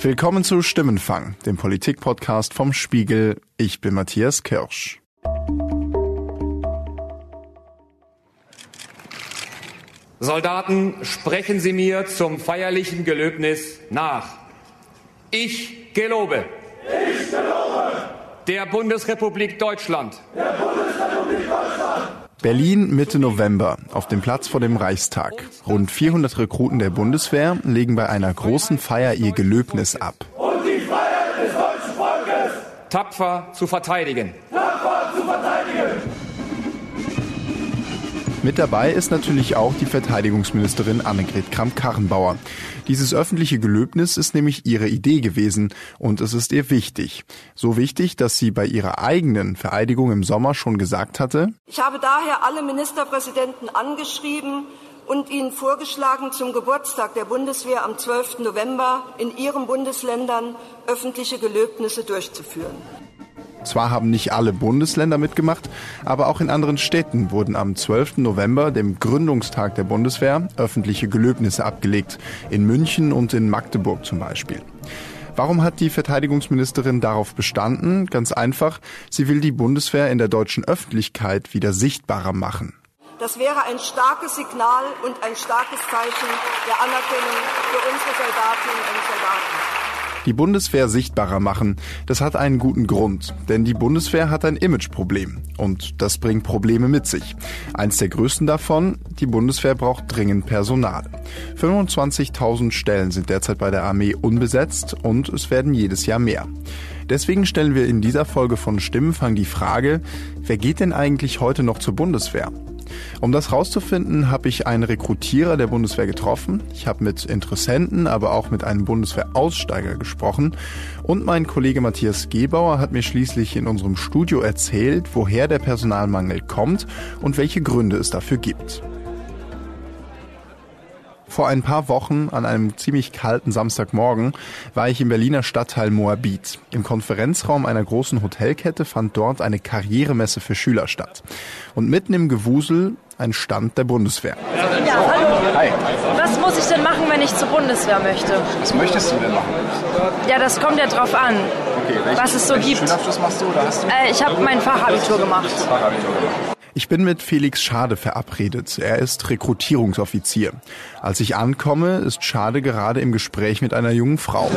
Willkommen zu Stimmenfang, dem Politikpodcast vom Spiegel. Ich bin Matthias Kirsch. Soldaten, sprechen Sie mir zum feierlichen Gelöbnis nach. Ich gelobe. Ich gelobe. Der Bundesrepublik Deutschland. Der Bundesrepublik Deutschland. Berlin Mitte November auf dem Platz vor dem Reichstag. Rund 400 Rekruten der Bundeswehr legen bei einer großen Feier ihr Gelöbnis ab. Und die Freiheit des deutschen Volkes tapfer zu verteidigen. Mit dabei ist natürlich auch die Verteidigungsministerin Annegret Kramp-Karrenbauer. Dieses öffentliche Gelöbnis ist nämlich ihre Idee gewesen und es ist ihr wichtig. So wichtig, dass sie bei ihrer eigenen Vereidigung im Sommer schon gesagt hatte, ich habe daher alle Ministerpräsidenten angeschrieben und ihnen vorgeschlagen, zum Geburtstag der Bundeswehr am 12. November in ihren Bundesländern öffentliche Gelöbnisse durchzuführen. Zwar haben nicht alle Bundesländer mitgemacht, aber auch in anderen Städten wurden am 12. November, dem Gründungstag der Bundeswehr, öffentliche Gelöbnisse abgelegt. In München und in Magdeburg zum Beispiel. Warum hat die Verteidigungsministerin darauf bestanden? Ganz einfach, sie will die Bundeswehr in der deutschen Öffentlichkeit wieder sichtbarer machen. Das wäre ein starkes Signal und ein starkes Zeichen der Anerkennung für unsere Soldatinnen und Soldaten die Bundeswehr sichtbarer machen. Das hat einen guten Grund, denn die Bundeswehr hat ein Imageproblem und das bringt Probleme mit sich. Eins der größten davon, die Bundeswehr braucht dringend Personal. 25.000 Stellen sind derzeit bei der Armee unbesetzt und es werden jedes Jahr mehr. Deswegen stellen wir in dieser Folge von Stimmenfang die Frage, wer geht denn eigentlich heute noch zur Bundeswehr? Um das rauszufinden, habe ich einen Rekrutierer der Bundeswehr getroffen. Ich habe mit Interessenten, aber auch mit einem Bundeswehraussteiger gesprochen. Und mein Kollege Matthias Gebauer hat mir schließlich in unserem Studio erzählt, woher der Personalmangel kommt und welche Gründe es dafür gibt. Vor ein paar Wochen, an einem ziemlich kalten Samstagmorgen, war ich im Berliner Stadtteil Moabit. Im Konferenzraum einer großen Hotelkette fand dort eine Karrieremesse für Schüler statt. Und mitten im Gewusel ein Stand der Bundeswehr. Ja, hallo. Hi. Was muss ich denn machen, wenn ich zur Bundeswehr möchte? Was möchtest du denn machen? Ja, das kommt ja drauf an, okay, was es so gibt. Schulabschluss machst du oder hast du? Äh, ich habe mein Fachabitur gemacht. Fachabitur gemacht. Ich bin mit Felix Schade verabredet. Er ist Rekrutierungsoffizier. Als ich ankomme, ist Schade gerade im Gespräch mit einer jungen Frau.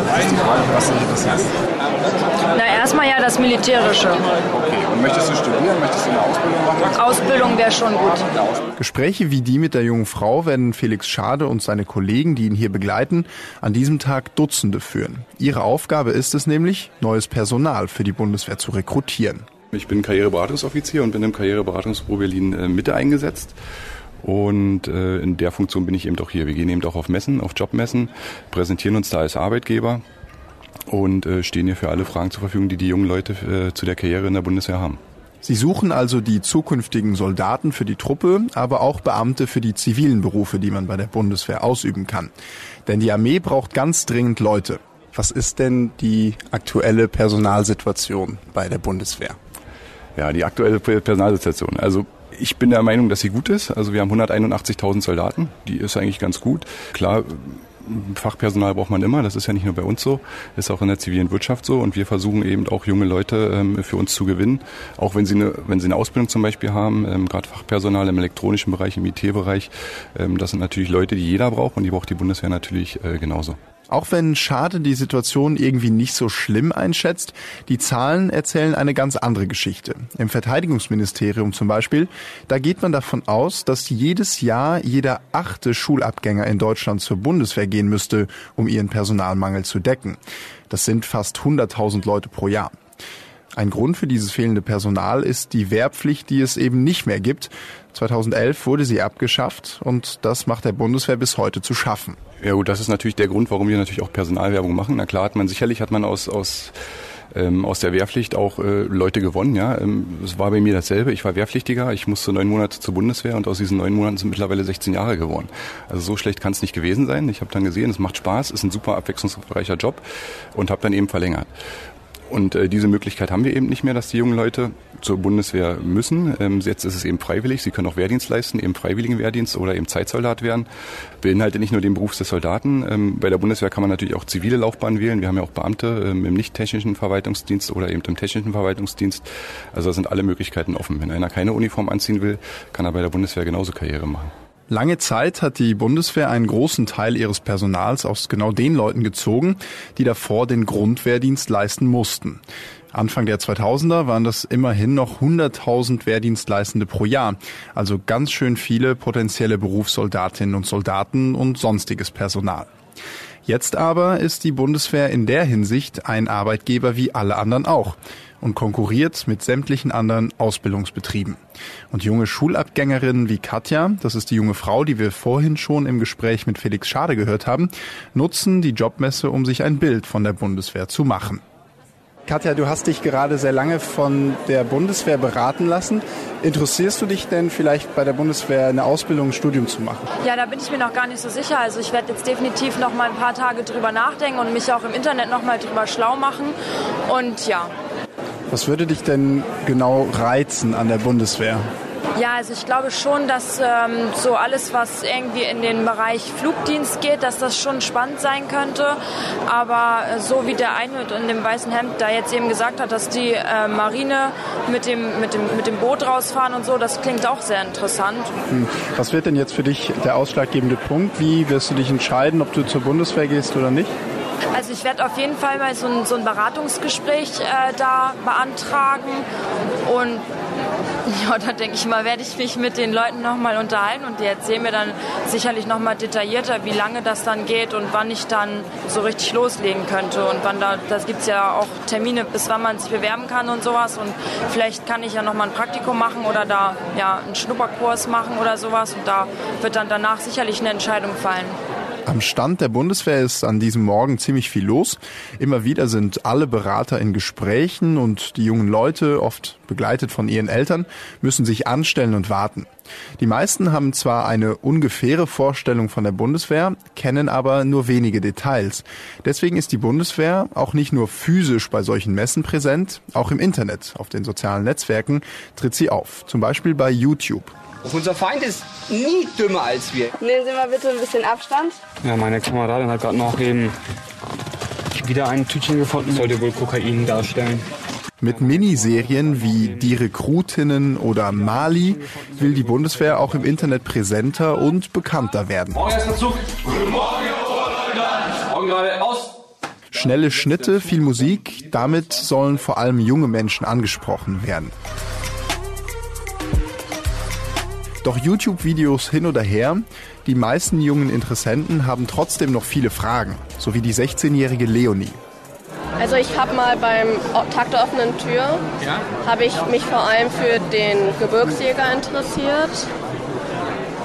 Was dich interessiert? Na, erstmal ja das Militärische. Okay, und möchtest du studieren? Möchtest du eine Ausbildung machen? Ausbildung wäre schon gut. Gespräche wie die mit der jungen Frau werden Felix Schade und seine Kollegen, die ihn hier begleiten, an diesem Tag Dutzende führen. Ihre Aufgabe ist es nämlich, neues Personal für die Bundeswehr zu rekrutieren. Ich bin Karriereberatungsoffizier und bin im Karriereberatungsbüro Berlin äh, Mitte eingesetzt. Und äh, in der Funktion bin ich eben auch hier. Wir gehen eben auch auf Messen, auf Jobmessen, präsentieren uns da als Arbeitgeber und äh, stehen hier für alle Fragen zur Verfügung, die die jungen Leute äh, zu der Karriere in der Bundeswehr haben. Sie suchen also die zukünftigen Soldaten für die Truppe, aber auch Beamte für die zivilen Berufe, die man bei der Bundeswehr ausüben kann. Denn die Armee braucht ganz dringend Leute. Was ist denn die aktuelle Personalsituation bei der Bundeswehr? Ja, die aktuelle Personalsituation. Also ich bin der Meinung, dass sie gut ist. Also wir haben 181.000 Soldaten. Die ist eigentlich ganz gut. Klar, Fachpersonal braucht man immer. Das ist ja nicht nur bei uns so, ist auch in der zivilen Wirtschaft so. Und wir versuchen eben auch junge Leute ähm, für uns zu gewinnen. Auch wenn sie eine, wenn sie eine Ausbildung zum Beispiel haben, ähm, gerade Fachpersonal im elektronischen Bereich, im IT-Bereich. Ähm, das sind natürlich Leute, die jeder braucht und die braucht die Bundeswehr natürlich äh, genauso. Auch wenn Schade die Situation irgendwie nicht so schlimm einschätzt, die Zahlen erzählen eine ganz andere Geschichte. Im Verteidigungsministerium zum Beispiel, da geht man davon aus, dass jedes Jahr jeder achte Schulabgänger in Deutschland zur Bundeswehr gehen müsste, um ihren Personalmangel zu decken. Das sind fast 100.000 Leute pro Jahr. Ein Grund für dieses fehlende Personal ist die Wehrpflicht, die es eben nicht mehr gibt. 2011 wurde sie abgeschafft und das macht der Bundeswehr bis heute zu schaffen. Ja gut, das ist natürlich der Grund, warum wir natürlich auch Personalwerbung machen. Na klar hat man sicherlich hat man aus aus ähm, aus der Wehrpflicht auch äh, Leute gewonnen. Ja, ähm, es war bei mir dasselbe. Ich war Wehrpflichtiger. Ich musste neun Monate zur Bundeswehr und aus diesen neun Monaten sind mittlerweile 16 Jahre geworden. Also so schlecht kann es nicht gewesen sein. Ich habe dann gesehen, es macht Spaß, ist ein super abwechslungsreicher Job und habe dann eben verlängert. Und äh, diese Möglichkeit haben wir eben nicht mehr, dass die jungen Leute zur Bundeswehr müssen. Ähm, jetzt ist es eben freiwillig. Sie können auch Wehrdienst leisten, eben freiwilligen Wehrdienst oder eben Zeitsoldat werden. Beinhaltet nicht nur den Beruf des Soldaten. Ähm, bei der Bundeswehr kann man natürlich auch zivile Laufbahn wählen. Wir haben ja auch Beamte ähm, im nicht-technischen Verwaltungsdienst oder eben im technischen Verwaltungsdienst. Also da sind alle Möglichkeiten offen. Wenn einer keine Uniform anziehen will, kann er bei der Bundeswehr genauso Karriere machen. Lange Zeit hat die Bundeswehr einen großen Teil ihres Personals aus genau den Leuten gezogen, die davor den Grundwehrdienst leisten mussten. Anfang der 2000er waren das immerhin noch 100.000 Wehrdienstleistende pro Jahr, also ganz schön viele potenzielle Berufssoldatinnen und Soldaten und sonstiges Personal. Jetzt aber ist die Bundeswehr in der Hinsicht ein Arbeitgeber wie alle anderen auch und konkurriert mit sämtlichen anderen Ausbildungsbetrieben. Und junge Schulabgängerinnen wie Katja, das ist die junge Frau, die wir vorhin schon im Gespräch mit Felix Schade gehört haben, nutzen die Jobmesse, um sich ein Bild von der Bundeswehr zu machen. Katja, du hast dich gerade sehr lange von der Bundeswehr beraten lassen. Interessierst du dich denn vielleicht bei der Bundeswehr eine Ausbildung, ein Studium zu machen? Ja, da bin ich mir noch gar nicht so sicher. Also ich werde jetzt definitiv noch mal ein paar Tage drüber nachdenken und mich auch im Internet noch mal drüber schlau machen. Und ja, was würde dich denn genau reizen an der Bundeswehr? Ja, also ich glaube schon, dass ähm, so alles, was irgendwie in den Bereich Flugdienst geht, dass das schon spannend sein könnte. Aber äh, so wie der eine in dem weißen Hemd da jetzt eben gesagt hat, dass die äh, Marine mit dem, mit, dem, mit dem Boot rausfahren und so, das klingt auch sehr interessant. Hm. Was wird denn jetzt für dich der ausschlaggebende Punkt? Wie wirst du dich entscheiden, ob du zur Bundeswehr gehst oder nicht? Also ich werde auf jeden Fall mal so ein, so ein Beratungsgespräch äh, da beantragen. Und ja, da denke ich mal, werde ich mich mit den Leuten nochmal unterhalten. Und die erzählen mir dann sicherlich nochmal detaillierter, wie lange das dann geht und wann ich dann so richtig loslegen könnte. Und wann da, das gibt es ja auch Termine, bis wann man sich bewerben kann und sowas. Und vielleicht kann ich ja nochmal ein Praktikum machen oder da ja einen Schnupperkurs machen oder sowas. Und da wird dann danach sicherlich eine Entscheidung fallen. Am Stand der Bundeswehr ist an diesem Morgen ziemlich viel los. Immer wieder sind alle Berater in Gesprächen und die jungen Leute, oft begleitet von ihren Eltern, müssen sich anstellen und warten. Die meisten haben zwar eine ungefähre Vorstellung von der Bundeswehr, kennen aber nur wenige Details. Deswegen ist die Bundeswehr auch nicht nur physisch bei solchen Messen präsent, auch im Internet, auf den sozialen Netzwerken tritt sie auf, zum Beispiel bei YouTube. Unser Feind ist nie dümmer als wir. Nehmen Sie mal bitte ein bisschen Abstand. Ja, meine Kameradin hat gerade noch eben wieder ein Tütchen gefunden. Sollte wohl Kokain darstellen. Mit Miniserien wie Die Rekrutinnen oder Mali will die Bundeswehr auch im Internet präsenter und bekannter werden. Morgen erster Zug. Guten Morgen, Morgen gerade aus. Schnelle Schnitte, viel Musik, damit sollen vor allem junge Menschen angesprochen werden. Doch YouTube-Videos hin oder her, die meisten jungen Interessenten haben trotzdem noch viele Fragen, so wie die 16-jährige Leonie. Also ich habe mal beim Tag der offenen Tür, habe ich mich vor allem für den Gebirgsjäger interessiert.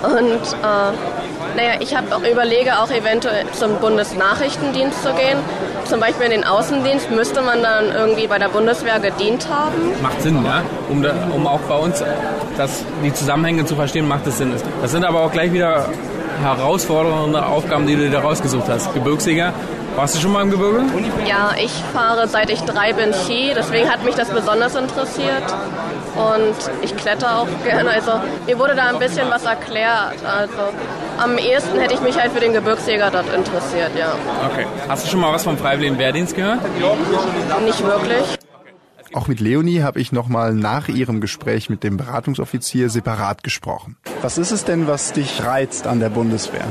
Und äh, naja, ich habe auch überlege, auch eventuell zum Bundesnachrichtendienst zu gehen. Zum Beispiel in den Außendienst müsste man dann irgendwie bei der Bundeswehr gedient haben. Macht Sinn, ja. Um, da, um auch bei uns das, die Zusammenhänge zu verstehen, macht es Sinn. Das sind aber auch gleich wieder herausfordernde Aufgaben, die du dir rausgesucht hast. Gebirgsjäger warst du schon mal im Gebirge? Ja, ich fahre seit ich drei bin Ski, deswegen hat mich das besonders interessiert. Und ich kletter auch gerne. Also mir wurde da ein bisschen was erklärt. Also am ehesten hätte ich mich halt für den Gebirgsjäger dort interessiert, ja. Okay. Hast du schon mal was vom Freiwilligen Wehrdienst gehört? Nicht wirklich. Auch mit Leonie habe ich nochmal nach ihrem Gespräch mit dem Beratungsoffizier separat gesprochen. Was ist es denn, was dich reizt an der Bundeswehr?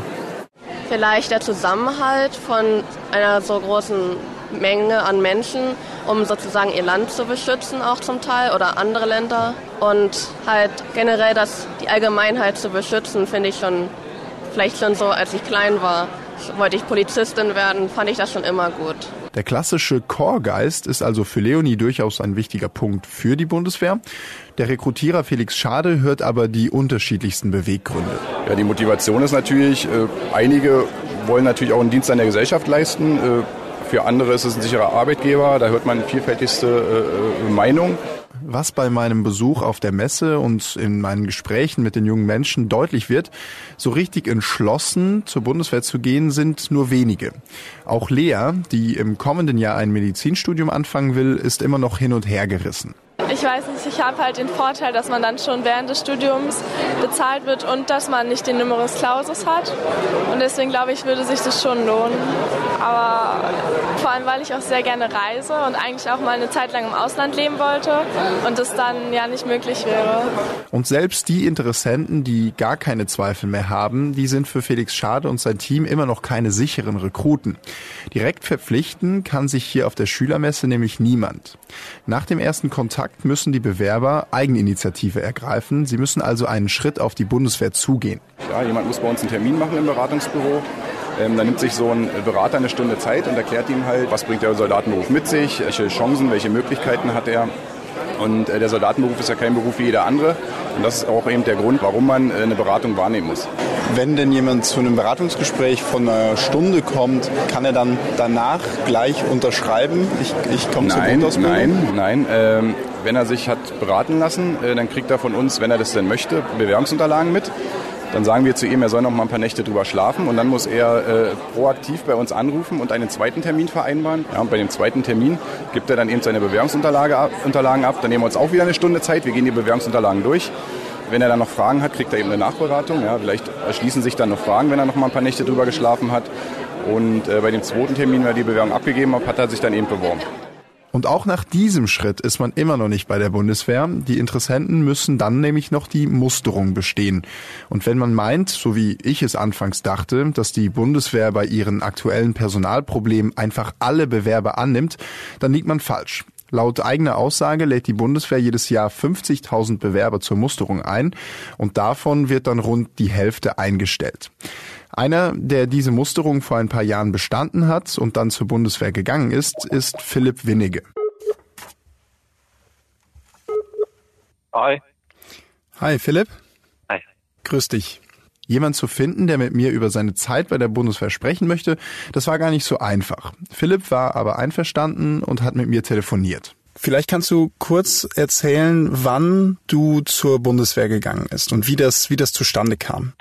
Vielleicht der Zusammenhalt von einer so großen Menge an Menschen, um sozusagen ihr Land zu beschützen, auch zum Teil, oder andere Länder. Und halt generell das, die Allgemeinheit zu beschützen, finde ich schon, vielleicht schon so, als ich klein war, wollte ich Polizistin werden, fand ich das schon immer gut. Der klassische Chorgeist ist also für Leonie durchaus ein wichtiger Punkt für die Bundeswehr. Der Rekrutierer Felix Schade hört aber die unterschiedlichsten Beweggründe. Ja, die Motivation ist natürlich, äh, einige wollen natürlich auch einen Dienst an der Gesellschaft leisten. Äh, für andere ist es ein sicherer Arbeitgeber, da hört man vielfältigste äh, äh Meinungen. Was bei meinem Besuch auf der Messe und in meinen Gesprächen mit den jungen Menschen deutlich wird, so richtig entschlossen zur Bundeswehr zu gehen, sind nur wenige. Auch Lea, die im kommenden Jahr ein Medizinstudium anfangen will, ist immer noch hin und her gerissen. Ich weiß nicht, ich habe halt den Vorteil, dass man dann schon während des Studiums bezahlt wird und dass man nicht den Numerus Clausus hat. Und deswegen glaube ich, würde sich das schon lohnen. Aber vor allem, weil ich auch sehr gerne reise und eigentlich auch mal eine Zeit lang im Ausland leben wollte und das dann ja nicht möglich wäre. Und selbst die Interessenten, die gar keine Zweifel mehr haben, die sind für Felix Schade und sein Team immer noch keine sicheren Rekruten. Direkt verpflichten kann sich hier auf der Schülermesse nämlich niemand. Nach dem ersten Kontakt müssen die Bewerber Eigeninitiative ergreifen. Sie müssen also einen Schritt auf die Bundeswehr zugehen. Ja, jemand muss bei uns einen Termin machen im Beratungsbüro. Ähm, dann nimmt sich so ein Berater eine Stunde Zeit und erklärt ihm halt, was bringt der Soldatenberuf mit sich, welche Chancen, welche Möglichkeiten hat er. Und äh, der Soldatenberuf ist ja kein Beruf wie jeder andere. Und das ist auch eben der Grund, warum man äh, eine Beratung wahrnehmen muss. Wenn denn jemand zu einem Beratungsgespräch von einer Stunde kommt, kann er dann danach gleich unterschreiben? Ich, ich komme zur Grundausbildung? Nein, nein. Ähm, wenn er sich hat beraten lassen, äh, dann kriegt er von uns, wenn er das denn möchte, Bewerbungsunterlagen mit. Dann sagen wir zu ihm, er soll noch mal ein paar Nächte drüber schlafen und dann muss er äh, proaktiv bei uns anrufen und einen zweiten Termin vereinbaren. Ja, und bei dem zweiten Termin gibt er dann eben seine Bewerbungsunterlagen ab. Dann nehmen wir uns auch wieder eine Stunde Zeit. Wir gehen die Bewerbungsunterlagen durch. Wenn er dann noch Fragen hat, kriegt er eben eine Nachberatung. Ja, vielleicht erschließen sich dann noch Fragen, wenn er noch mal ein paar Nächte drüber geschlafen hat. Und äh, bei dem zweiten Termin, wenn er die Bewerbung abgegeben hat, hat er sich dann eben beworben. Und auch nach diesem Schritt ist man immer noch nicht bei der Bundeswehr. Die Interessenten müssen dann nämlich noch die Musterung bestehen. Und wenn man meint, so wie ich es anfangs dachte, dass die Bundeswehr bei ihren aktuellen Personalproblemen einfach alle Bewerber annimmt, dann liegt man falsch. Laut eigener Aussage lädt die Bundeswehr jedes Jahr 50.000 Bewerber zur Musterung ein und davon wird dann rund die Hälfte eingestellt. Einer, der diese Musterung vor ein paar Jahren bestanden hat und dann zur Bundeswehr gegangen ist, ist Philipp Winnige. Hi. Hi, Philipp. Hi. Grüß dich. Jemand zu finden, der mit mir über seine Zeit bei der Bundeswehr sprechen möchte, das war gar nicht so einfach. Philipp war aber einverstanden und hat mit mir telefoniert. Vielleicht kannst du kurz erzählen, wann du zur Bundeswehr gegangen bist und wie das, wie das zustande kam.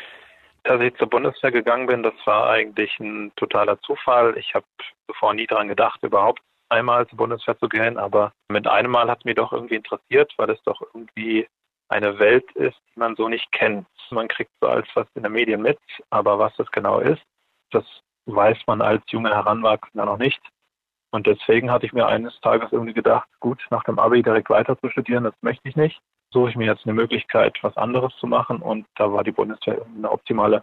Dass ich zur Bundeswehr gegangen bin, das war eigentlich ein totaler Zufall. Ich habe zuvor nie daran gedacht, überhaupt einmal zur Bundeswehr zu gehen, aber mit einem Mal hat es mich doch irgendwie interessiert, weil es doch irgendwie eine Welt ist, die man so nicht kennt. Man kriegt so als was in den Medien mit, aber was das genau ist, das weiß man als junger Heranwachsender noch nicht. Und deswegen hatte ich mir eines Tages irgendwie gedacht, gut, nach dem Abi direkt weiter zu studieren, das möchte ich nicht suche ich mir jetzt eine Möglichkeit, was anderes zu machen. Und da war die Bundeswehr eine optimale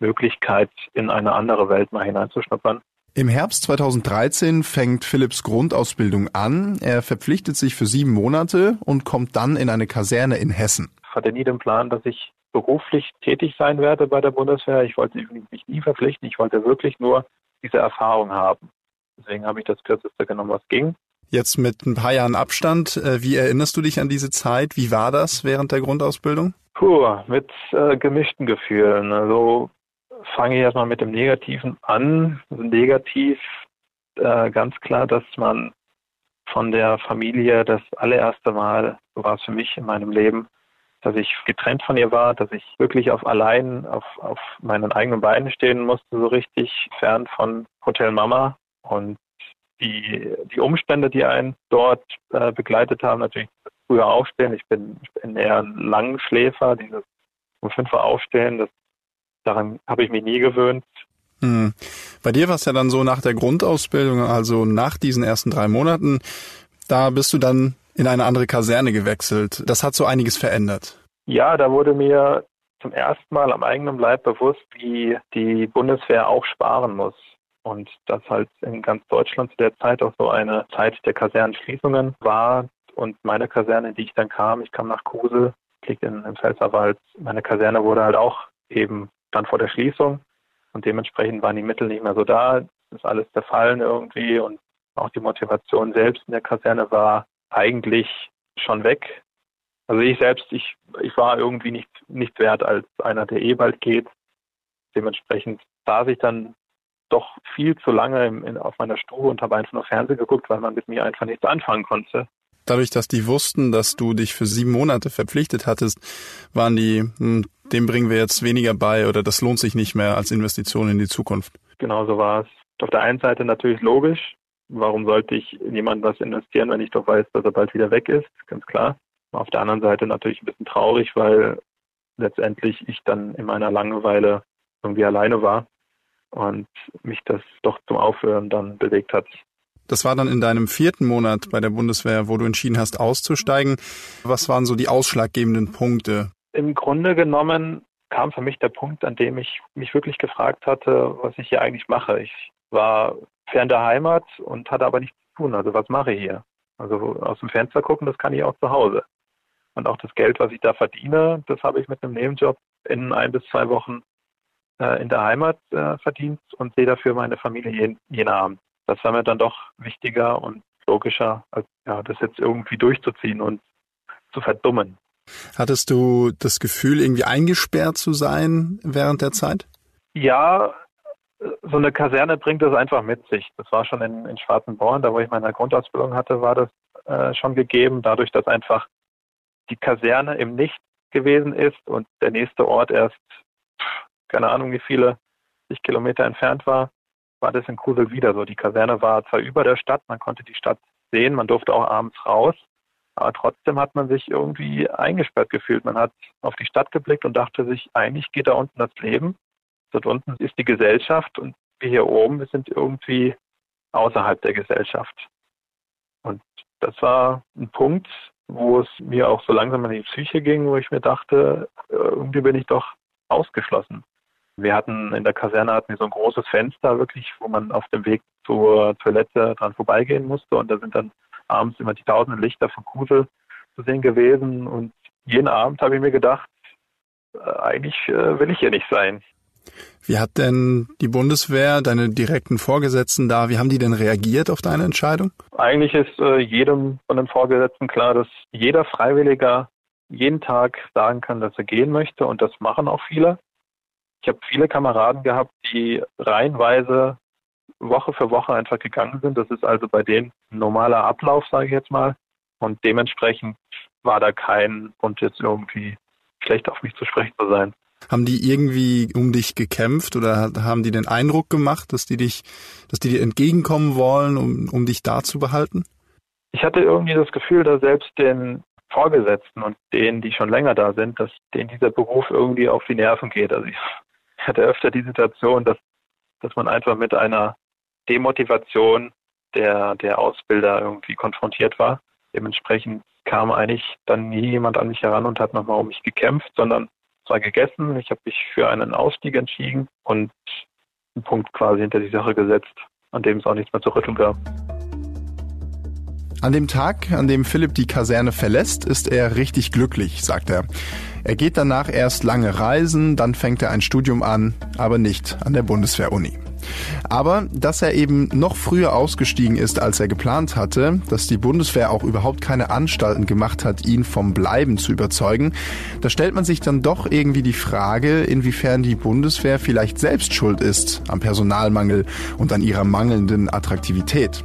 Möglichkeit, in eine andere Welt mal hineinzuschnuppern. Im Herbst 2013 fängt Philipps Grundausbildung an. Er verpflichtet sich für sieben Monate und kommt dann in eine Kaserne in Hessen. Ich hatte nie den Plan, dass ich beruflich tätig sein werde bei der Bundeswehr. Ich wollte mich nie verpflichten. Ich wollte wirklich nur diese Erfahrung haben. Deswegen habe ich das Kürzeste genommen, was ging. Jetzt mit ein paar Jahren Abstand, äh, wie erinnerst du dich an diese Zeit? Wie war das während der Grundausbildung? Puh, mit äh, gemischten Gefühlen. Also fange ich erstmal mit dem Negativen an. Negativ äh, ganz klar, dass man von der Familie das allererste Mal, so war es für mich in meinem Leben, dass ich getrennt von ihr war, dass ich wirklich auf allein auf, auf meinen eigenen Beinen stehen musste, so richtig fern von Hotel Mama. Und die, die Umstände, die einen dort äh, begleitet haben, natürlich früher aufstehen. Ich bin, ich bin eher ein Langschläfer, dieses um 5 Uhr aufstehen, das, daran habe ich mich nie gewöhnt. Hm. Bei dir war es ja dann so nach der Grundausbildung, also nach diesen ersten drei Monaten, da bist du dann in eine andere Kaserne gewechselt. Das hat so einiges verändert. Ja, da wurde mir zum ersten Mal am eigenen Leib bewusst, wie die Bundeswehr auch sparen muss und dass halt in ganz Deutschland zu der Zeit auch so eine Zeit der Kasernenschließungen war. Und meine Kaserne, in die ich dann kam, ich kam nach Kusel, liegt in, im Pfälzerwald, meine Kaserne wurde halt auch eben dann vor der Schließung und dementsprechend waren die Mittel nicht mehr so da. Es ist alles zerfallen irgendwie und auch die Motivation selbst in der Kaserne war eigentlich schon weg. Also ich selbst, ich, ich war irgendwie nicht, nicht wert als einer, der eh bald geht. Dementsprechend saß ich dann doch viel zu lange in, auf meiner Stube und habe einfach nur Fernsehen geguckt, weil man mit mir einfach nichts anfangen konnte. Dadurch, dass die wussten, dass du dich für sieben Monate verpflichtet hattest, waren die, hm, dem bringen wir jetzt weniger bei oder das lohnt sich nicht mehr als Investition in die Zukunft. Genau so war es. Auf der einen Seite natürlich logisch. Warum sollte ich in jemanden was investieren, wenn ich doch weiß, dass er bald wieder weg ist? Ganz klar. Auf der anderen Seite natürlich ein bisschen traurig, weil letztendlich ich dann in meiner Langeweile irgendwie alleine war und mich das doch zum Aufhören dann bewegt hat. Das war dann in deinem vierten Monat bei der Bundeswehr, wo du entschieden hast, auszusteigen. Was waren so die ausschlaggebenden Punkte? Im Grunde genommen kam für mich der Punkt, an dem ich mich wirklich gefragt hatte, was ich hier eigentlich mache. Ich war fern der Heimat und hatte aber nichts zu tun. Also was mache ich hier? Also aus dem Fenster gucken, das kann ich auch zu Hause. Und auch das Geld, was ich da verdiene, das habe ich mit einem Nebenjob in ein bis zwei Wochen äh, in der Heimat äh, verdient und sehe dafür meine Familie jeden, jeden Abend. Das war mir dann doch wichtiger und logischer, als ja, das jetzt irgendwie durchzuziehen und zu verdummen. Hattest du das Gefühl, irgendwie eingesperrt zu sein während der Zeit? Ja, so eine Kaserne bringt das einfach mit sich. Das war schon in, in Schwarzenborn, da wo ich meine Grundausbildung hatte, war das äh, schon gegeben, dadurch, dass einfach die Kaserne im Nichts gewesen ist und der nächste Ort erst, keine Ahnung wie viele, sich Kilometer entfernt war, war das in Kusel wieder so. Die Kaserne war zwar über der Stadt, man konnte die Stadt sehen, man durfte auch abends raus, aber trotzdem hat man sich irgendwie eingesperrt gefühlt. Man hat auf die Stadt geblickt und dachte sich, eigentlich geht da unten das Leben. Dort unten ist die Gesellschaft und wir hier oben, wir sind irgendwie außerhalb der Gesellschaft. Und das war ein Punkt, wo es mir auch so langsam an die Psyche ging, wo ich mir dachte, irgendwie bin ich doch ausgeschlossen. Wir hatten in der Kaserne hatten wir so ein großes Fenster wirklich, wo man auf dem Weg zur Toilette dran vorbeigehen musste und da sind dann abends immer die tausenden Lichter von Kusel zu sehen gewesen und jeden Abend habe ich mir gedacht, äh, eigentlich äh, will ich hier nicht sein. Wie hat denn die Bundeswehr, deine direkten Vorgesetzten da, wie haben die denn reagiert auf deine Entscheidung? Eigentlich ist äh, jedem von den Vorgesetzten klar, dass jeder Freiwilliger jeden Tag sagen kann, dass er gehen möchte und das machen auch viele. Ich habe viele Kameraden gehabt, die reihenweise Woche für Woche einfach gegangen sind. Das ist also bei denen ein normaler Ablauf, sage ich jetzt mal. Und dementsprechend war da kein Grund, jetzt irgendwie schlecht auf mich zu sprechen zu sein. Haben die irgendwie um dich gekämpft oder haben die den Eindruck gemacht, dass die dich, dass die dir entgegenkommen wollen, um, um dich da zu behalten? Ich hatte irgendwie das Gefühl, dass selbst den Vorgesetzten und denen, die schon länger da sind, dass denen dieser Beruf irgendwie auf die Nerven geht. Also ich hatte öfter die Situation, dass, dass man einfach mit einer Demotivation der, der Ausbilder irgendwie konfrontiert war. Dementsprechend kam eigentlich dann nie jemand an mich heran und hat nochmal um mich gekämpft, sondern zwar gegessen, ich habe mich für einen Ausstieg entschieden und einen Punkt quasi hinter die Sache gesetzt, an dem es auch nichts mehr zu rütteln gab. An dem Tag, an dem Philipp die Kaserne verlässt, ist er richtig glücklich, sagt er. Er geht danach erst lange reisen, dann fängt er ein Studium an, aber nicht an der Bundeswehr-Uni. Aber dass er eben noch früher ausgestiegen ist, als er geplant hatte, dass die Bundeswehr auch überhaupt keine Anstalten gemacht hat, ihn vom Bleiben zu überzeugen, da stellt man sich dann doch irgendwie die Frage, inwiefern die Bundeswehr vielleicht selbst schuld ist am Personalmangel und an ihrer mangelnden Attraktivität.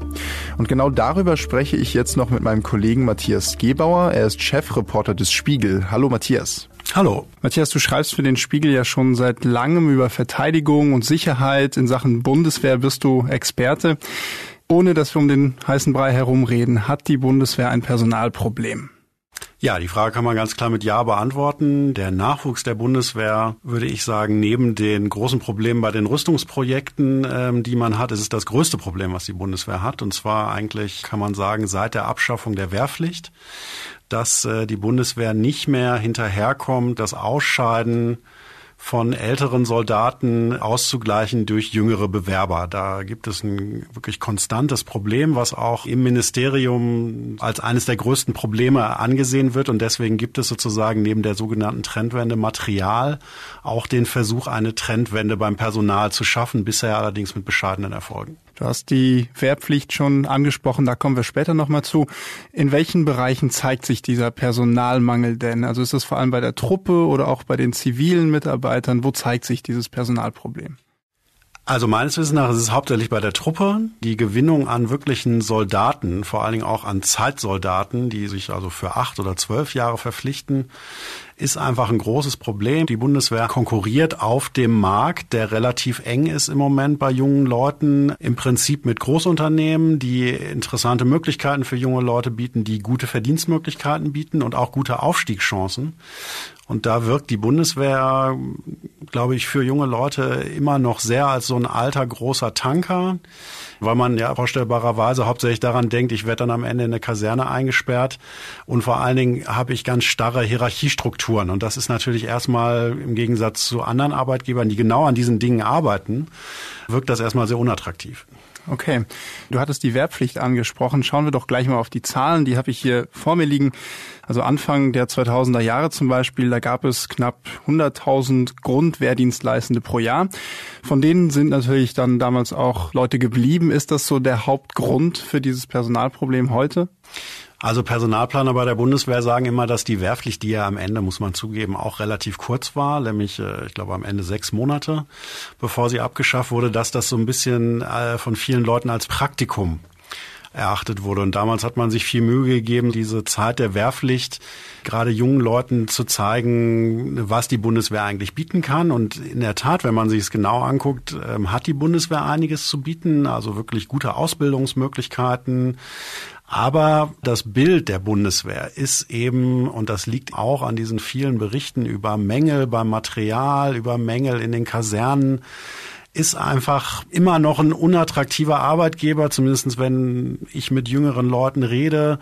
Und genau darüber spreche ich jetzt noch mit meinem Kollegen Matthias Gebauer. Er ist Chefreporter des Spiegel. Hallo Matthias. Hallo. Matthias, du schreibst für den Spiegel ja schon seit langem über Verteidigung und Sicherheit. In Sachen Bundeswehr bist du Experte. Ohne dass wir um den heißen Brei herumreden, hat die Bundeswehr ein Personalproblem. Ja, die Frage kann man ganz klar mit Ja beantworten. Der Nachwuchs der Bundeswehr, würde ich sagen, neben den großen Problemen bei den Rüstungsprojekten, ähm, die man hat, ist es das größte Problem, was die Bundeswehr hat. Und zwar eigentlich, kann man sagen, seit der Abschaffung der Wehrpflicht dass äh, die Bundeswehr nicht mehr hinterherkommt, das Ausscheiden von älteren Soldaten auszugleichen durch jüngere Bewerber. Da gibt es ein wirklich konstantes Problem, was auch im Ministerium als eines der größten Probleme angesehen wird. Und deswegen gibt es sozusagen neben der sogenannten Trendwende Material auch den Versuch, eine Trendwende beim Personal zu schaffen, bisher allerdings mit bescheidenen Erfolgen. Du hast die Wehrpflicht schon angesprochen, da kommen wir später nochmal zu. In welchen Bereichen zeigt sich dieser Personalmangel denn? Also ist das vor allem bei der Truppe oder auch bei den zivilen Mitarbeitern? Wo zeigt sich dieses Personalproblem? Also meines Wissens nach ist es hauptsächlich bei der Truppe die Gewinnung an wirklichen Soldaten, vor allen Dingen auch an Zeitsoldaten, die sich also für acht oder zwölf Jahre verpflichten, ist einfach ein großes Problem. Die Bundeswehr konkurriert auf dem Markt, der relativ eng ist im Moment bei jungen Leuten, im Prinzip mit Großunternehmen, die interessante Möglichkeiten für junge Leute bieten, die gute Verdienstmöglichkeiten bieten und auch gute Aufstiegschancen. Und da wirkt die Bundeswehr, glaube ich, für junge Leute immer noch sehr als so ein alter großer Tanker, weil man ja vorstellbarerweise hauptsächlich daran denkt, ich werde dann am Ende in eine Kaserne eingesperrt und vor allen Dingen habe ich ganz starre Hierarchiestrukturen. Und das ist natürlich erstmal im Gegensatz zu anderen Arbeitgebern, die genau an diesen Dingen arbeiten, wirkt das erstmal sehr unattraktiv. Okay, du hattest die Wehrpflicht angesprochen. Schauen wir doch gleich mal auf die Zahlen. Die habe ich hier vor mir liegen. Also Anfang der 2000er Jahre zum Beispiel, da gab es knapp 100.000 Grundwehrdienstleistende pro Jahr. Von denen sind natürlich dann damals auch Leute geblieben. Ist das so der Hauptgrund für dieses Personalproblem heute? Also Personalplaner bei der Bundeswehr sagen immer, dass die Wehrpflicht, die ja am Ende, muss man zugeben, auch relativ kurz war, nämlich äh, ich glaube am Ende sechs Monate, bevor sie abgeschafft wurde, dass das so ein bisschen äh, von vielen Leuten als Praktikum erachtet wurde. Und damals hat man sich viel Mühe gegeben, diese Zeit der Wehrpflicht gerade jungen Leuten zu zeigen, was die Bundeswehr eigentlich bieten kann. Und in der Tat, wenn man sich es genau anguckt, ähm, hat die Bundeswehr einiges zu bieten, also wirklich gute Ausbildungsmöglichkeiten, aber das Bild der Bundeswehr ist eben, und das liegt auch an diesen vielen Berichten über Mängel beim Material, über Mängel in den Kasernen, ist einfach immer noch ein unattraktiver Arbeitgeber, zumindest wenn ich mit jüngeren Leuten rede.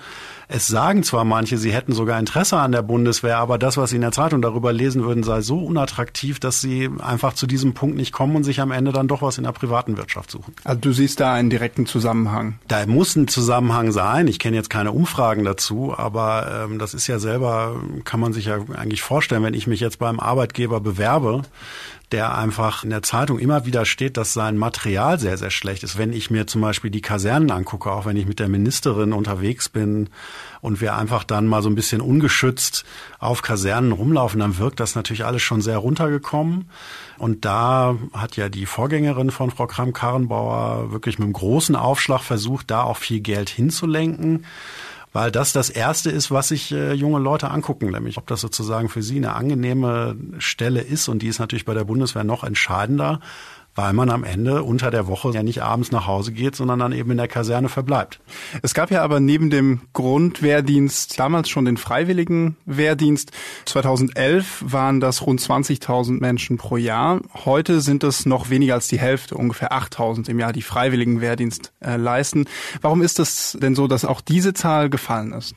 Es sagen zwar manche, sie hätten sogar Interesse an der Bundeswehr, aber das, was sie in der Zeitung darüber lesen würden, sei so unattraktiv, dass sie einfach zu diesem Punkt nicht kommen und sich am Ende dann doch was in der privaten Wirtschaft suchen. Also du siehst da einen direkten Zusammenhang. Da muss ein Zusammenhang sein. Ich kenne jetzt keine Umfragen dazu, aber ähm, das ist ja selber, kann man sich ja eigentlich vorstellen, wenn ich mich jetzt beim Arbeitgeber bewerbe, der einfach in der Zeitung immer wieder steht, dass sein Material sehr, sehr schlecht ist. Wenn ich mir zum Beispiel die Kasernen angucke, auch wenn ich mit der Ministerin unterwegs bin und wir einfach dann mal so ein bisschen ungeschützt auf Kasernen rumlaufen, dann wirkt das natürlich alles schon sehr runtergekommen. Und da hat ja die Vorgängerin von Frau Kram-Karrenbauer wirklich mit einem großen Aufschlag versucht, da auch viel Geld hinzulenken weil das das Erste ist, was sich äh, junge Leute angucken, nämlich ob das sozusagen für sie eine angenehme Stelle ist und die ist natürlich bei der Bundeswehr noch entscheidender weil man am Ende unter der Woche ja nicht abends nach Hause geht, sondern dann eben in der Kaserne verbleibt. Es gab ja aber neben dem Grundwehrdienst damals schon den freiwilligen Wehrdienst. 2011 waren das rund 20.000 Menschen pro Jahr. Heute sind es noch weniger als die Hälfte, ungefähr 8.000 im Jahr, die freiwilligen Wehrdienst äh, leisten. Warum ist es denn so, dass auch diese Zahl gefallen ist?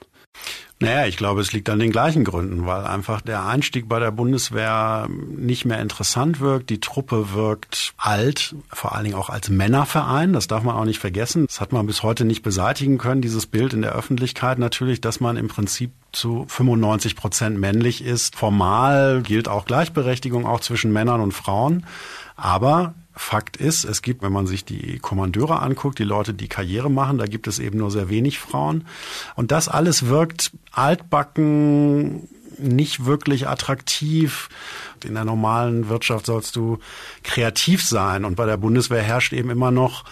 Naja, ich glaube, es liegt an den gleichen Gründen, weil einfach der Einstieg bei der Bundeswehr nicht mehr interessant wirkt. Die Truppe wirkt alt, vor allen Dingen auch als Männerverein. Das darf man auch nicht vergessen. Das hat man bis heute nicht beseitigen können, dieses Bild in der Öffentlichkeit natürlich, dass man im Prinzip zu 95 Prozent männlich ist. Formal gilt auch Gleichberechtigung auch zwischen Männern und Frauen. Aber Fakt ist, es gibt, wenn man sich die Kommandeure anguckt, die Leute, die Karriere machen, da gibt es eben nur sehr wenig Frauen. Und das alles wirkt altbacken, nicht wirklich attraktiv. In der normalen Wirtschaft sollst du kreativ sein. Und bei der Bundeswehr herrscht eben immer noch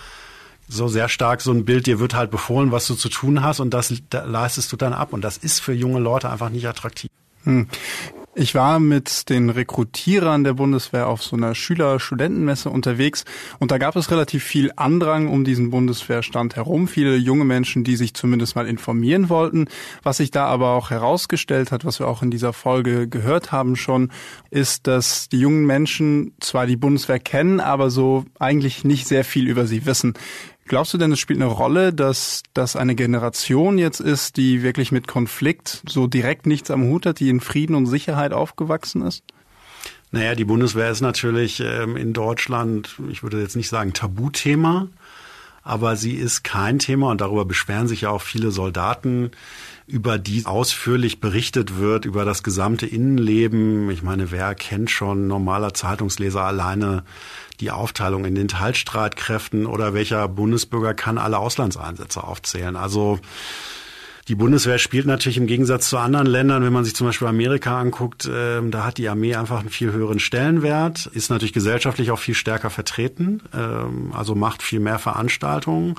so sehr stark so ein Bild, dir wird halt befohlen, was du zu tun hast und das leistest du dann ab. Und das ist für junge Leute einfach nicht attraktiv. Hm. Ich war mit den Rekrutierern der Bundeswehr auf so einer Schüler-Studentenmesse unterwegs und da gab es relativ viel Andrang um diesen Bundeswehrstand herum. Viele junge Menschen, die sich zumindest mal informieren wollten. Was sich da aber auch herausgestellt hat, was wir auch in dieser Folge gehört haben schon, ist, dass die jungen Menschen zwar die Bundeswehr kennen, aber so eigentlich nicht sehr viel über sie wissen. Glaubst du denn, es spielt eine Rolle, dass das eine Generation jetzt ist, die wirklich mit Konflikt so direkt nichts am Hut hat, die in Frieden und Sicherheit aufgewachsen ist? Naja, die Bundeswehr ist natürlich ähm, in Deutschland, ich würde jetzt nicht sagen Tabuthema, aber sie ist kein Thema und darüber beschweren sich ja auch viele Soldaten, über die ausführlich berichtet wird, über das gesamte Innenleben. Ich meine, wer kennt schon normaler Zeitungsleser alleine die Aufteilung in den Teilstreitkräften oder welcher Bundesbürger kann alle Auslandseinsätze aufzählen. Also Die Bundeswehr spielt natürlich im Gegensatz zu anderen Ländern, wenn man sich zum Beispiel Amerika anguckt, äh, da hat die Armee einfach einen viel höheren Stellenwert, ist natürlich gesellschaftlich auch viel stärker vertreten, äh, also macht viel mehr Veranstaltungen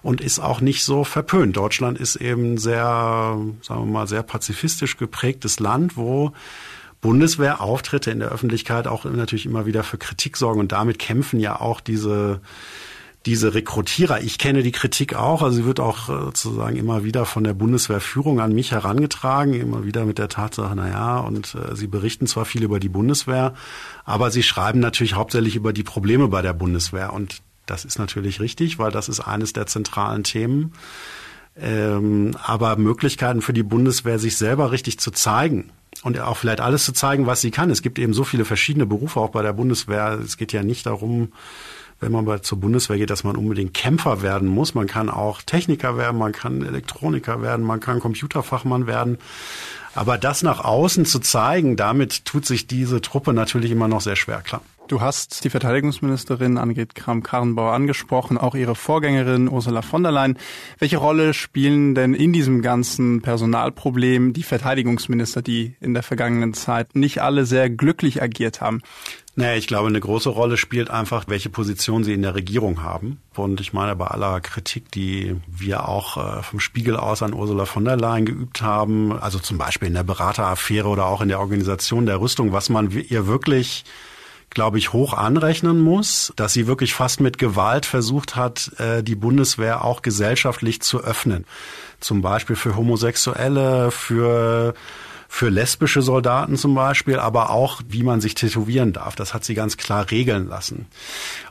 und ist auch nicht so verpönt. Deutschland ist eben sehr, sagen wir mal, sehr pazifistisch geprägtes Land, wo Bundeswehrauftritte in der Öffentlichkeit auch natürlich immer wieder für Kritik sorgen und damit kämpfen ja auch diese diese Rekrutierer, ich kenne die Kritik auch, also sie wird auch äh, sozusagen immer wieder von der Bundeswehrführung an mich herangetragen, immer wieder mit der Tatsache, na ja, und äh, sie berichten zwar viel über die Bundeswehr, aber sie schreiben natürlich hauptsächlich über die Probleme bei der Bundeswehr und das ist natürlich richtig, weil das ist eines der zentralen Themen. Ähm, aber Möglichkeiten für die Bundeswehr, sich selber richtig zu zeigen und auch vielleicht alles zu zeigen, was sie kann. Es gibt eben so viele verschiedene Berufe auch bei der Bundeswehr. Es geht ja nicht darum, wenn man mal zur Bundeswehr geht, dass man unbedingt Kämpfer werden muss. Man kann auch Techniker werden, man kann Elektroniker werden, man kann Computerfachmann werden. Aber das nach außen zu zeigen, damit tut sich diese Truppe natürlich immer noch sehr schwer, klar. Du hast die Verteidigungsministerin Annegret Kramp-Karrenbauer angesprochen, auch ihre Vorgängerin Ursula von der Leyen. Welche Rolle spielen denn in diesem ganzen Personalproblem die Verteidigungsminister, die in der vergangenen Zeit nicht alle sehr glücklich agiert haben? Naja, ich glaube, eine große Rolle spielt einfach, welche Position sie in der Regierung haben. Und ich meine, bei aller Kritik, die wir auch äh, vom Spiegel aus an Ursula von der Leyen geübt haben, also zum Beispiel in der Berateraffäre oder auch in der Organisation der Rüstung, was man ihr wirklich glaube ich, hoch anrechnen muss, dass sie wirklich fast mit Gewalt versucht hat, äh, die Bundeswehr auch gesellschaftlich zu öffnen. Zum Beispiel für Homosexuelle, für für lesbische Soldaten zum Beispiel, aber auch, wie man sich tätowieren darf. Das hat sie ganz klar regeln lassen.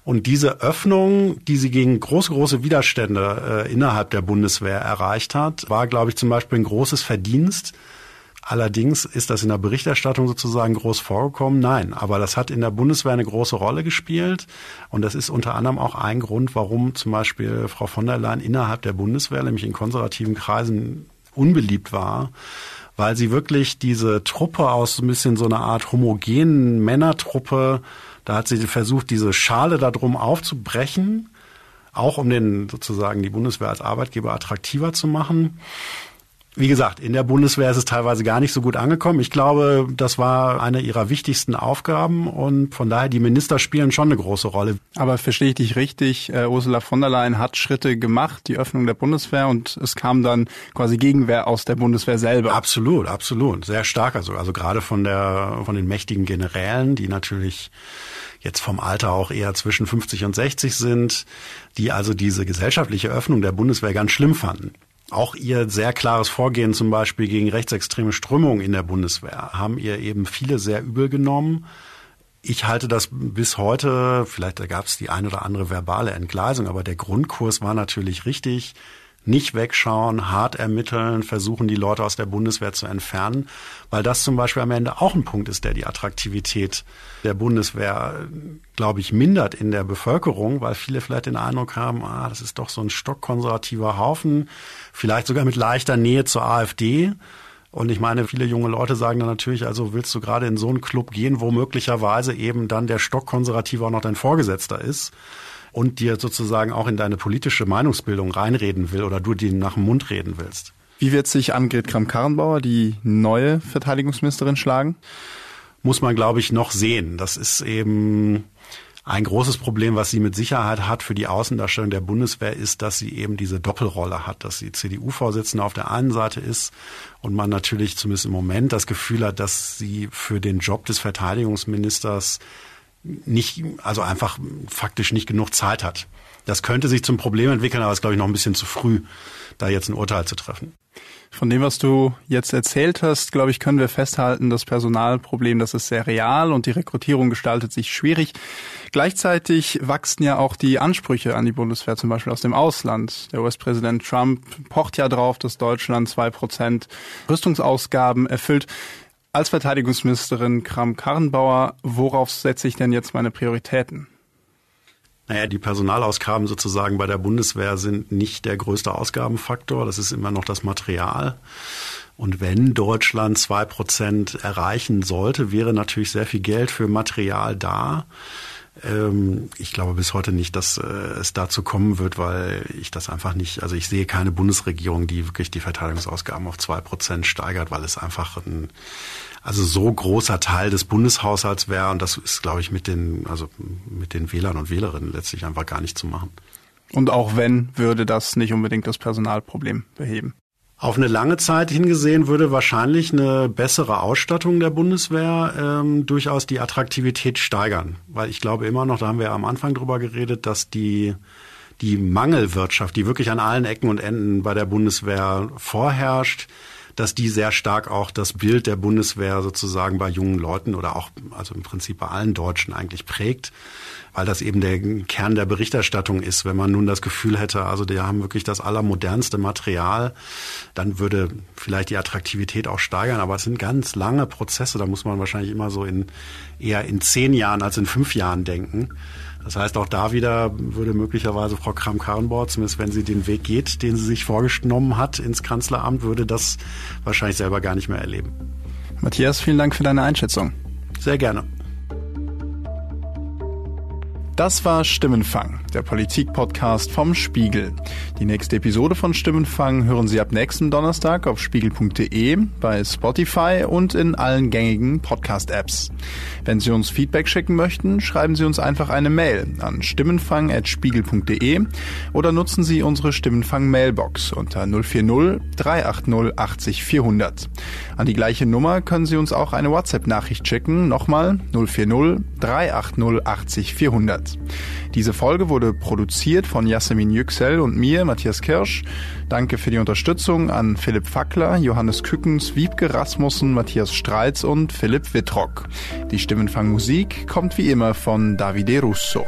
Und diese Öffnung, die sie gegen große, große Widerstände äh, innerhalb der Bundeswehr erreicht hat, war, glaube ich, zum Beispiel ein großes Verdienst Allerdings ist das in der Berichterstattung sozusagen groß vorgekommen. Nein, aber das hat in der Bundeswehr eine große Rolle gespielt. Und das ist unter anderem auch ein Grund, warum zum Beispiel Frau von der Leyen innerhalb der Bundeswehr, nämlich in konservativen Kreisen, unbeliebt war, weil sie wirklich diese Truppe aus so ein bisschen so einer Art homogenen Männertruppe, da hat sie versucht, diese Schale darum aufzubrechen, auch um den sozusagen die Bundeswehr als Arbeitgeber attraktiver zu machen. Wie gesagt, in der Bundeswehr ist es teilweise gar nicht so gut angekommen. Ich glaube, das war eine ihrer wichtigsten Aufgaben und von daher die Minister spielen schon eine große Rolle. Aber verstehe ich dich richtig, äh, Ursula von der Leyen hat Schritte gemacht, die Öffnung der Bundeswehr und es kam dann quasi Gegenwehr aus der Bundeswehr selber. Absolut, absolut, sehr stark also, also gerade von der von den mächtigen Generälen, die natürlich jetzt vom Alter auch eher zwischen 50 und 60 sind, die also diese gesellschaftliche Öffnung der Bundeswehr ganz schlimm fanden. Auch ihr sehr klares Vorgehen zum Beispiel gegen rechtsextreme Strömungen in der Bundeswehr haben ihr eben viele sehr übel genommen. Ich halte das bis heute, vielleicht gab es die ein oder andere verbale Entgleisung, aber der Grundkurs war natürlich richtig nicht wegschauen, hart ermitteln, versuchen, die Leute aus der Bundeswehr zu entfernen, weil das zum Beispiel am Ende auch ein Punkt ist, der die Attraktivität der Bundeswehr, glaube ich, mindert in der Bevölkerung, weil viele vielleicht den Eindruck haben, ah, das ist doch so ein stockkonservativer Haufen, vielleicht sogar mit leichter Nähe zur AfD. Und ich meine, viele junge Leute sagen dann natürlich, also willst du gerade in so einen Club gehen, wo möglicherweise eben dann der Stockkonservative auch noch dein Vorgesetzter ist und dir sozusagen auch in deine politische Meinungsbildung reinreden will oder du dir nach dem Mund reden willst. Wie wird sich Annegret Kramp-Karrenbauer, die neue Verteidigungsministerin, schlagen? Muss man, glaube ich, noch sehen. Das ist eben ein großes Problem, was sie mit Sicherheit hat für die Außendarstellung der Bundeswehr, ist, dass sie eben diese Doppelrolle hat, dass sie CDU-Vorsitzende auf der einen Seite ist und man natürlich zumindest im Moment das Gefühl hat, dass sie für den Job des Verteidigungsministers nicht, also einfach faktisch nicht genug Zeit hat. Das könnte sich zum Problem entwickeln, aber es ist, glaube ich, noch ein bisschen zu früh, da jetzt ein Urteil zu treffen. Von dem, was du jetzt erzählt hast, glaube ich, können wir festhalten, das Personalproblem, das ist sehr real und die Rekrutierung gestaltet sich schwierig. Gleichzeitig wachsen ja auch die Ansprüche an die Bundeswehr, zum Beispiel aus dem Ausland. Der US-Präsident Trump pocht ja drauf, dass Deutschland zwei Prozent Rüstungsausgaben erfüllt. Als Verteidigungsministerin Kram-Karrenbauer, worauf setze ich denn jetzt meine Prioritäten? Naja, die Personalausgaben sozusagen bei der Bundeswehr sind nicht der größte Ausgabenfaktor. Das ist immer noch das Material. Und wenn Deutschland zwei Prozent erreichen sollte, wäre natürlich sehr viel Geld für Material da. Ähm, ich glaube bis heute nicht, dass äh, es dazu kommen wird, weil ich das einfach nicht, also ich sehe keine Bundesregierung, die wirklich die Verteidigungsausgaben auf zwei Prozent steigert, weil es einfach ein, also so großer Teil des Bundeshaushalts wäre und das ist, glaube ich, mit den, also mit den Wählern und Wählerinnen letztlich einfach gar nicht zu machen. Und auch wenn, würde das nicht unbedingt das Personalproblem beheben. Auf eine lange Zeit hingesehen würde wahrscheinlich eine bessere Ausstattung der Bundeswehr ähm, durchaus die Attraktivität steigern. Weil ich glaube immer noch, da haben wir am Anfang drüber geredet, dass die, die Mangelwirtschaft, die wirklich an allen Ecken und Enden bei der Bundeswehr vorherrscht, dass die sehr stark auch das Bild der Bundeswehr sozusagen bei jungen Leuten oder auch, also im Prinzip bei allen Deutschen eigentlich prägt, weil das eben der Kern der Berichterstattung ist. Wenn man nun das Gefühl hätte, also die haben wirklich das allermodernste Material, dann würde vielleicht die Attraktivität auch steigern. Aber es sind ganz lange Prozesse, da muss man wahrscheinlich immer so in eher in zehn Jahren als in fünf Jahren denken. Das heißt, auch da wieder würde möglicherweise Frau Kram-Karrenbauer, zumindest wenn sie den Weg geht, den sie sich vorgenommen hat ins Kanzleramt, würde das wahrscheinlich selber gar nicht mehr erleben. Matthias, vielen Dank für deine Einschätzung. Sehr gerne. Das war Stimmenfang, der Politik-Podcast vom Spiegel. Die nächste Episode von Stimmenfang hören Sie ab nächsten Donnerstag auf spiegel.de, bei Spotify und in allen gängigen Podcast-Apps. Wenn Sie uns Feedback schicken möchten, schreiben Sie uns einfach eine Mail an stimmenfang.spiegel.de oder nutzen Sie unsere Stimmenfang-Mailbox unter 040 380 80 400. An die gleiche Nummer können Sie uns auch eine WhatsApp-Nachricht schicken, nochmal 040 380 80 400 hat. Diese Folge wurde produziert von Jasmin Yüksel und mir, Matthias Kirsch. Danke für die Unterstützung an Philipp Fackler, Johannes Kückens, Wiebke Rasmussen, Matthias Streitz und Philipp Wittrock. Die Stimmenfangmusik kommt wie immer von Davide Russo.